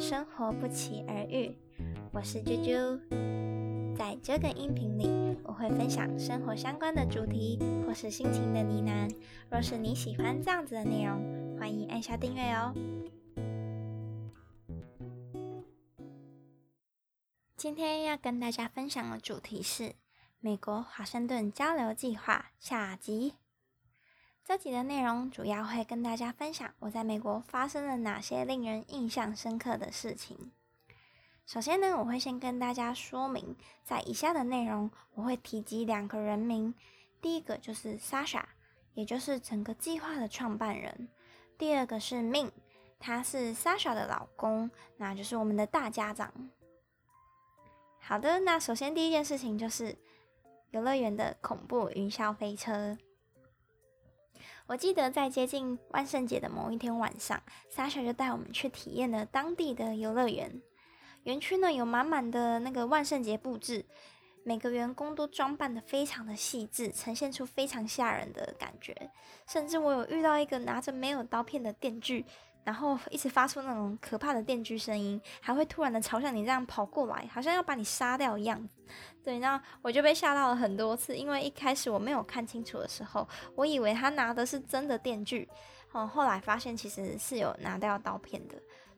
生活不期而遇，我是啾啾。在这个音频里，我会分享生活相关的主题或是心情的呢喃。若是你喜欢这样子的内容，欢迎按下订阅哦。今天要跟大家分享的主题是美国华盛顿交流计划下集。这集的内容主要会跟大家分享我在美国发生了哪些令人印象深刻的事情。首先呢，我会先跟大家说明，在以下的内容我会提及两个人名，第一个就是 Sasha，也就是整个计划的创办人；第二个是 Min，他是 Sasha 的老公，那就是我们的大家长。好的，那首先第一件事情就是游乐园的恐怖云霄飞车。我记得在接近万圣节的某一天晚上，Sasha 就带我们去体验了当地的游乐园。园区呢有满满的那个万圣节布置，每个员工都装扮的非常的细致，呈现出非常吓人的感觉。甚至我有遇到一个拿着没有刀片的电锯。然后一直发出那种可怕的电锯声音，还会突然的朝向你这样跑过来，好像要把你杀掉一样。对，那我就被吓到了很多次，因为一开始我没有看清楚的时候，我以为他拿的是真的电锯，哦，后来发现其实是有拿掉刀片的。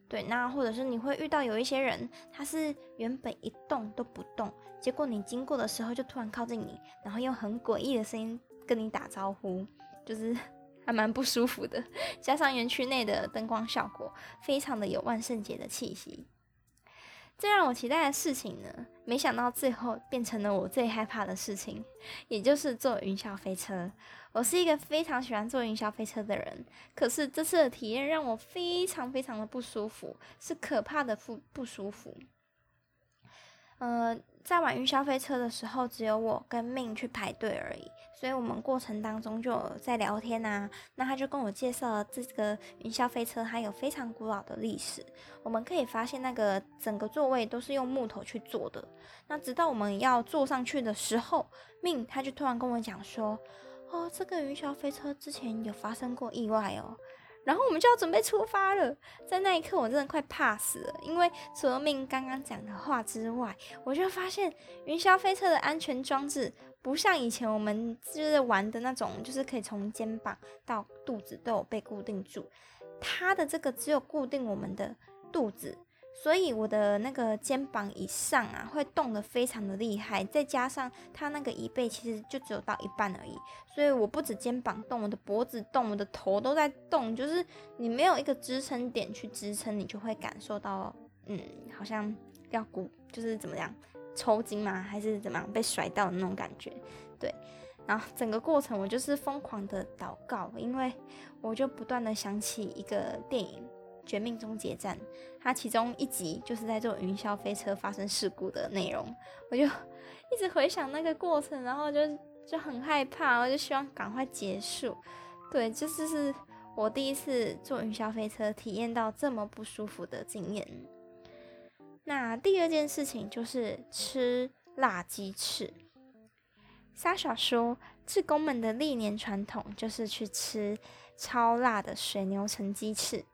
对，那或者是你会遇到有一些人，他是原本一动都不动，结果你经过的时候就突然靠近你，然后用很诡异的声音跟你打招呼，就是。还蛮不舒服的，加上园区内的灯光效果，非常的有万圣节的气息。最让我期待的事情呢，没想到最后变成了我最害怕的事情，也就是坐云霄飞车。我是一个非常喜欢坐云霄飞车的人，可是这次的体验让我非常非常的不舒服，是可怕的不不舒服。呃，在玩云霄飞车的时候，只有我跟命去排队而已，所以我们过程当中就在聊天啊。那他就跟我介绍了这个云霄飞车，它有非常古老的历史。我们可以发现，那个整个座位都是用木头去做的。那直到我们要坐上去的时候，命他就突然跟我讲说：“哦，这个云霄飞车之前有发生过意外哦。”然后我们就要准备出发了，在那一刻我真的快怕死了，因为除了命刚刚讲的话之外，我就发现云霄飞车的安全装置不像以前我们就是玩的那种，就是可以从肩膀到肚子都有被固定住，它的这个只有固定我们的肚子。所以我的那个肩膀以上啊，会动得非常的厉害，再加上它那个椅背其实就只有到一半而已，所以我不止肩膀动，我的脖子动，我的头都在动，就是你没有一个支撑点去支撑，你就会感受到，嗯，好像要鼓，就是怎么样抽筋吗？还是怎么样被甩到的那种感觉？对，然后整个过程我就是疯狂的祷告，因为我就不断的想起一个电影。《绝命终结战》，它其中一集就是在做云霄飞车发生事故的内容，我就 一直回想那个过程，然后就就很害怕，我就希望赶快结束。对，这就是我第一次坐云霄飞车体验到这么不舒服的经验。那第二件事情就是吃辣鸡翅。Sasha 说，志工们的历年传统就是去吃超辣的水牛城鸡翅。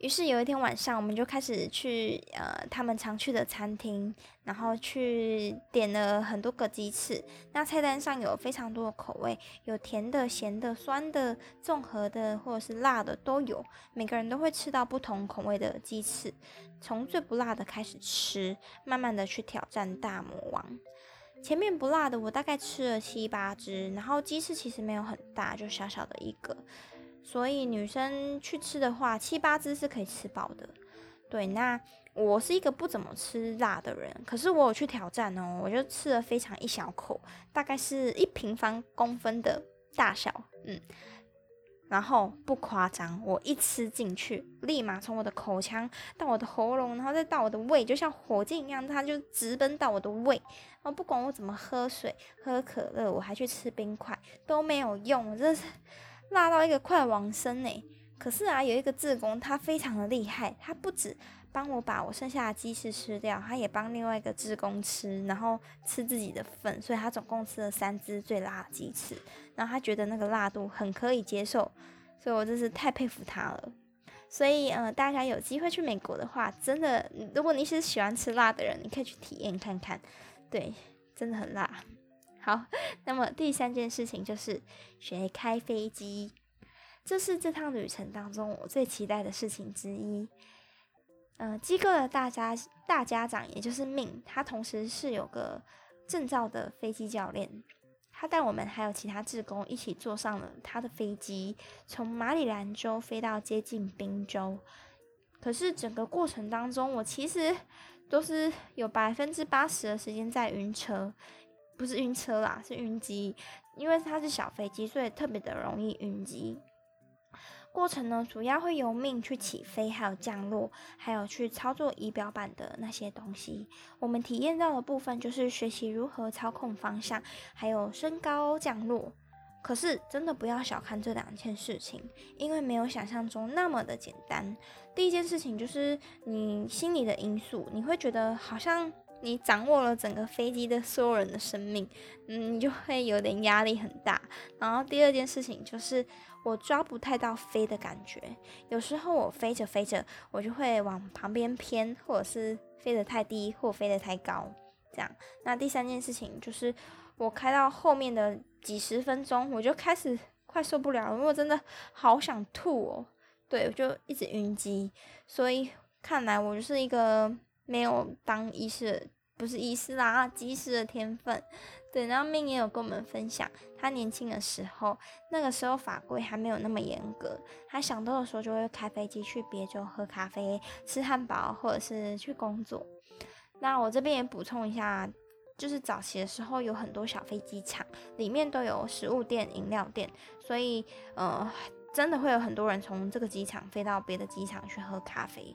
于是有一天晚上，我们就开始去呃他们常去的餐厅，然后去点了很多个鸡翅。那菜单上有非常多的口味，有甜的、咸的、酸的、综合的，或者是辣的都有。每个人都会吃到不同口味的鸡翅，从最不辣的开始吃，慢慢的去挑战大魔王。前面不辣的我大概吃了七八只，然后鸡翅其实没有很大，就小小的一个。所以女生去吃的话，七八只是可以吃饱的。对，那我是一个不怎么吃辣的人，可是我有去挑战哦，我就吃了非常一小口，大概是一平方公分的大小，嗯，然后不夸张，我一吃进去，立马从我的口腔到我的喉咙，然后再到我的胃，就像火箭一样，它就直奔到我的胃。然后不管我怎么喝水、喝可乐，我还去吃冰块，都没有用，真是。辣到一个快亡生呢，可是啊，有一个志工，他非常的厉害，他不止帮我把我剩下的鸡翅吃掉，他也帮另外一个志工吃，然后吃自己的份，所以他总共吃了三只最辣的鸡翅，然后他觉得那个辣度很可以接受，所以我真是太佩服他了。所以，呃，大家有机会去美国的话，真的，如果你是喜欢吃辣的人，你可以去体验看看。对，真的很辣。好，那么第三件事情就是学开飞机，这是这趟旅程当中我最期待的事情之一。呃，机构的大家大家长，也就是命，他同时是有个证照的飞机教练，他带我们还有其他志工一起坐上了他的飞机，从马里兰州飞到接近宾州。可是整个过程当中，我其实都是有百分之八十的时间在晕车，不是晕车啦，是晕机，因为它是小飞机，所以特别的容易晕机。过程呢，主要会由命去起飞，还有降落，还有去操作仪表板的那些东西。我们体验到的部分就是学习如何操控方向，还有升高降落。可是真的不要小看这两件事情，因为没有想象中那么的简单。第一件事情就是你心理的因素，你会觉得好像你掌握了整个飞机的所有人的生命，嗯，你就会有点压力很大。然后第二件事情就是。我抓不太到飞的感觉，有时候我飞着飞着，我就会往旁边偏，或者是飞得太低，或飞得太高，这样。那第三件事情就是，我开到后面的几十分钟，我就开始快受不了，因为我真的好想吐哦。对，我就一直晕机，所以看来我就是一个没有当医师。不是医师啦，机师的天分。对，然后命也有跟我们分享，他年轻的时候，那个时候法规还没有那么严格，他想到的时候就会开飞机去别州喝咖啡、吃汉堡，或者是去工作。那我这边也补充一下，就是早期的时候有很多小飞机场，里面都有食物店、饮料店，所以呃，真的会有很多人从这个机场飞到别的机场去喝咖啡。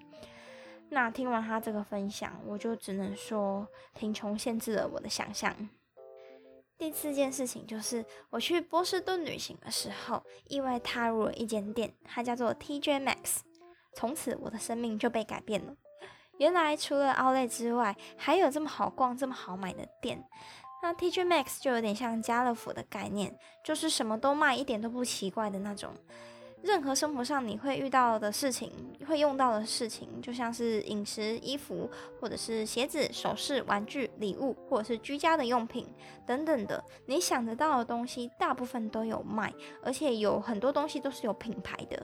那听完他这个分享，我就只能说，贫穷限制了我的想象。第四件事情就是，我去波士顿旅行的时候，意外踏入了一间店，它叫做 TJ Max。从此，我的生命就被改变了。原来，除了奥莱之外，还有这么好逛、这么好买的店。那 TJ Max 就有点像家乐福的概念，就是什么都卖，一点都不奇怪的那种。任何生活上你会遇到的事情，会用到的事情，就像是饮食、衣服，或者是鞋子、首饰、玩具、礼物，或者是居家的用品等等的，你想得到的东西，大部分都有卖，而且有很多东西都是有品牌的。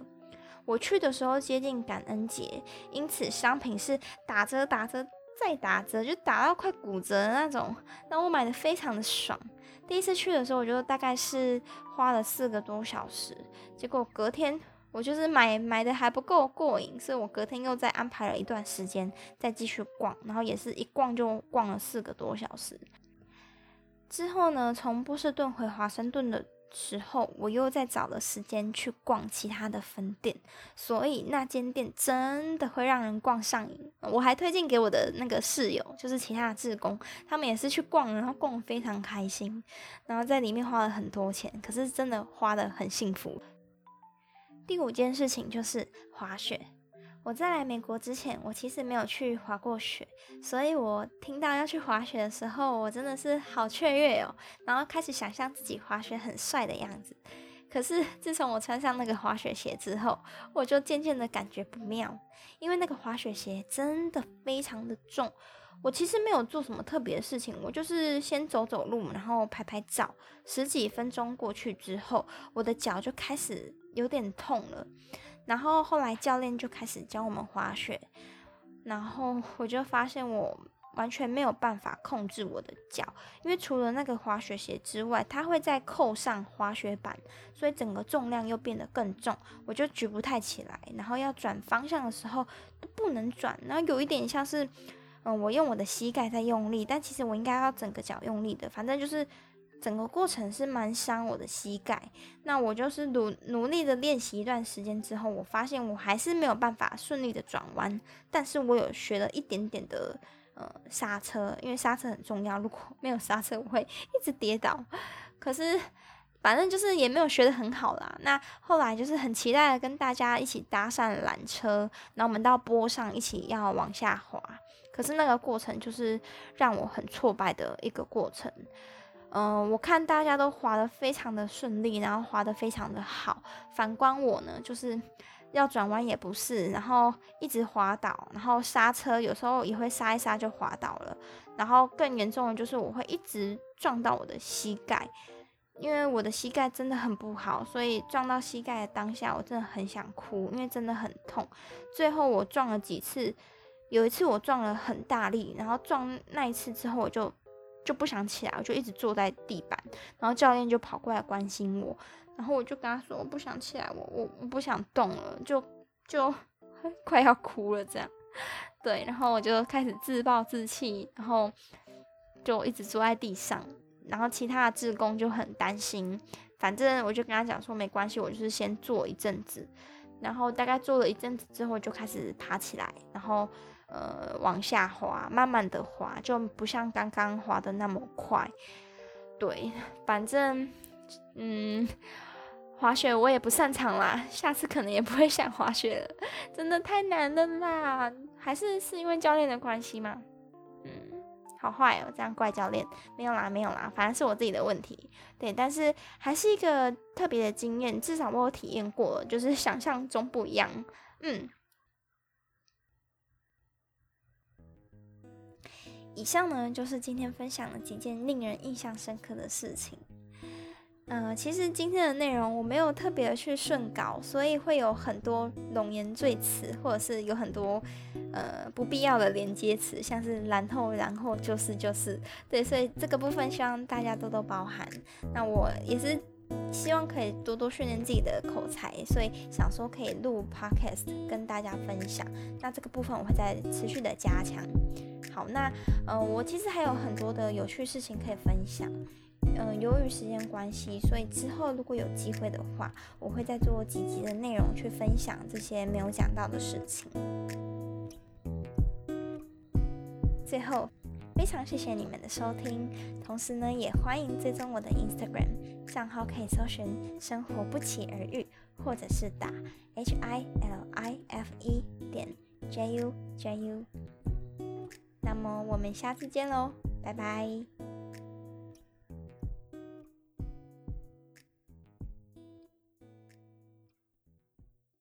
我去的时候接近感恩节，因此商品是打折、打折再打折，就打到快骨折的那种，那我买的非常的爽。第一次去的时候，我就大概是花了四个多小时，结果隔天我就是买买的还不够过瘾，所以我隔天又再安排了一段时间再继续逛，然后也是一逛就逛了四个多小时。之后呢，从波士顿回华盛顿的。时候，我又在找了时间去逛其他的分店，所以那间店真的会让人逛上瘾。我还推荐给我的那个室友，就是其他的志工，他们也是去逛，然后逛非常开心，然后在里面花了很多钱，可是真的花的很幸福。第五件事情就是滑雪。我在来美国之前，我其实没有去滑过雪，所以我听到要去滑雪的时候，我真的是好雀跃哦，然后开始想象自己滑雪很帅的样子。可是自从我穿上那个滑雪鞋之后，我就渐渐的感觉不妙，因为那个滑雪鞋真的非常的重。我其实没有做什么特别的事情，我就是先走走路，然后拍拍照。十几分钟过去之后，我的脚就开始有点痛了。然后后来教练就开始教我们滑雪，然后 我就发现我完全没有办法控制我的脚，因为除了那个滑雪鞋之外，它会再扣上滑雪板，所以整个重量又变得更重，我就举不太起来。然后要转方向的时候都不能转，然后有一点像是，嗯，我用我的膝盖在用力，但其实我应该要整个脚用力的，反正就是。整个过程是蛮伤我的膝盖，那我就是努努力的练习一段时间之后，我发现我还是没有办法顺利的转弯，但是我有学了一点点的呃刹车，因为刹车很重要，如果没有刹车，我会一直跌倒。可是反正就是也没有学的很好啦。那后来就是很期待的跟大家一起搭上缆车，然后我们到坡上一起要往下滑，可是那个过程就是让我很挫败的一个过程。嗯，我看大家都滑得非常的顺利，然后滑得非常的好。反观我呢，就是要转弯也不是，然后一直滑倒，然后刹车有时候也会刹一刹就滑倒了，然后更严重的就是我会一直撞到我的膝盖，因为我的膝盖真的很不好，所以撞到膝盖的当下我真的很想哭，因为真的很痛。最后我撞了几次，有一次我撞了很大力，然后撞那一次之后我就就不想起来，我就一直坐在地板，然后教练就跑过来关心我。然后我就跟他说，我不想起来，我我我不想动了，就就 快要哭了这样。对，然后我就开始自暴自弃，然后就一直坐在地上。然后其他的志工就很担心，反正我就跟他讲说，没关系，我就是先坐一阵子。然后大概坐了一阵子之后，就开始爬起来，然后呃往下滑，慢慢的滑，就不像刚刚滑的那么快。对，反正嗯。滑雪我也不擅长啦，下次可能也不会想滑雪了，真的太难了啦！还是是因为教练的关系吗？嗯，好坏哦，这样怪教练，没有啦，没有啦，反正是我自己的问题。对，但是还是一个特别的经验，至少我有体验过，就是想象中不一样。嗯，以上呢就是今天分享的几件令人印象深刻的事情。嗯，其实今天的内容我没有特别的去顺稿，所以会有很多冗言赘词，或者是有很多呃不必要的连接词，像是然后然后就是就是对，所以这个部分希望大家多多包涵。那我也是希望可以多多训练自己的口才，所以想说可以录 podcast 跟大家分享。那这个部分我会再持续的加强。好，那呃我其实还有很多的有趣事情可以分享。嗯，由于时间关系，所以之后如果有机会的话，我会再做几集的内容去分享这些没有讲到的事情。最后，非常谢谢你们的收听，同时呢，也欢迎追踪我的 Instagram 账号，可以搜寻“生活不期而遇”，或者是打 H I L I F E 点 J U J U。那么我们下次见喽，拜拜。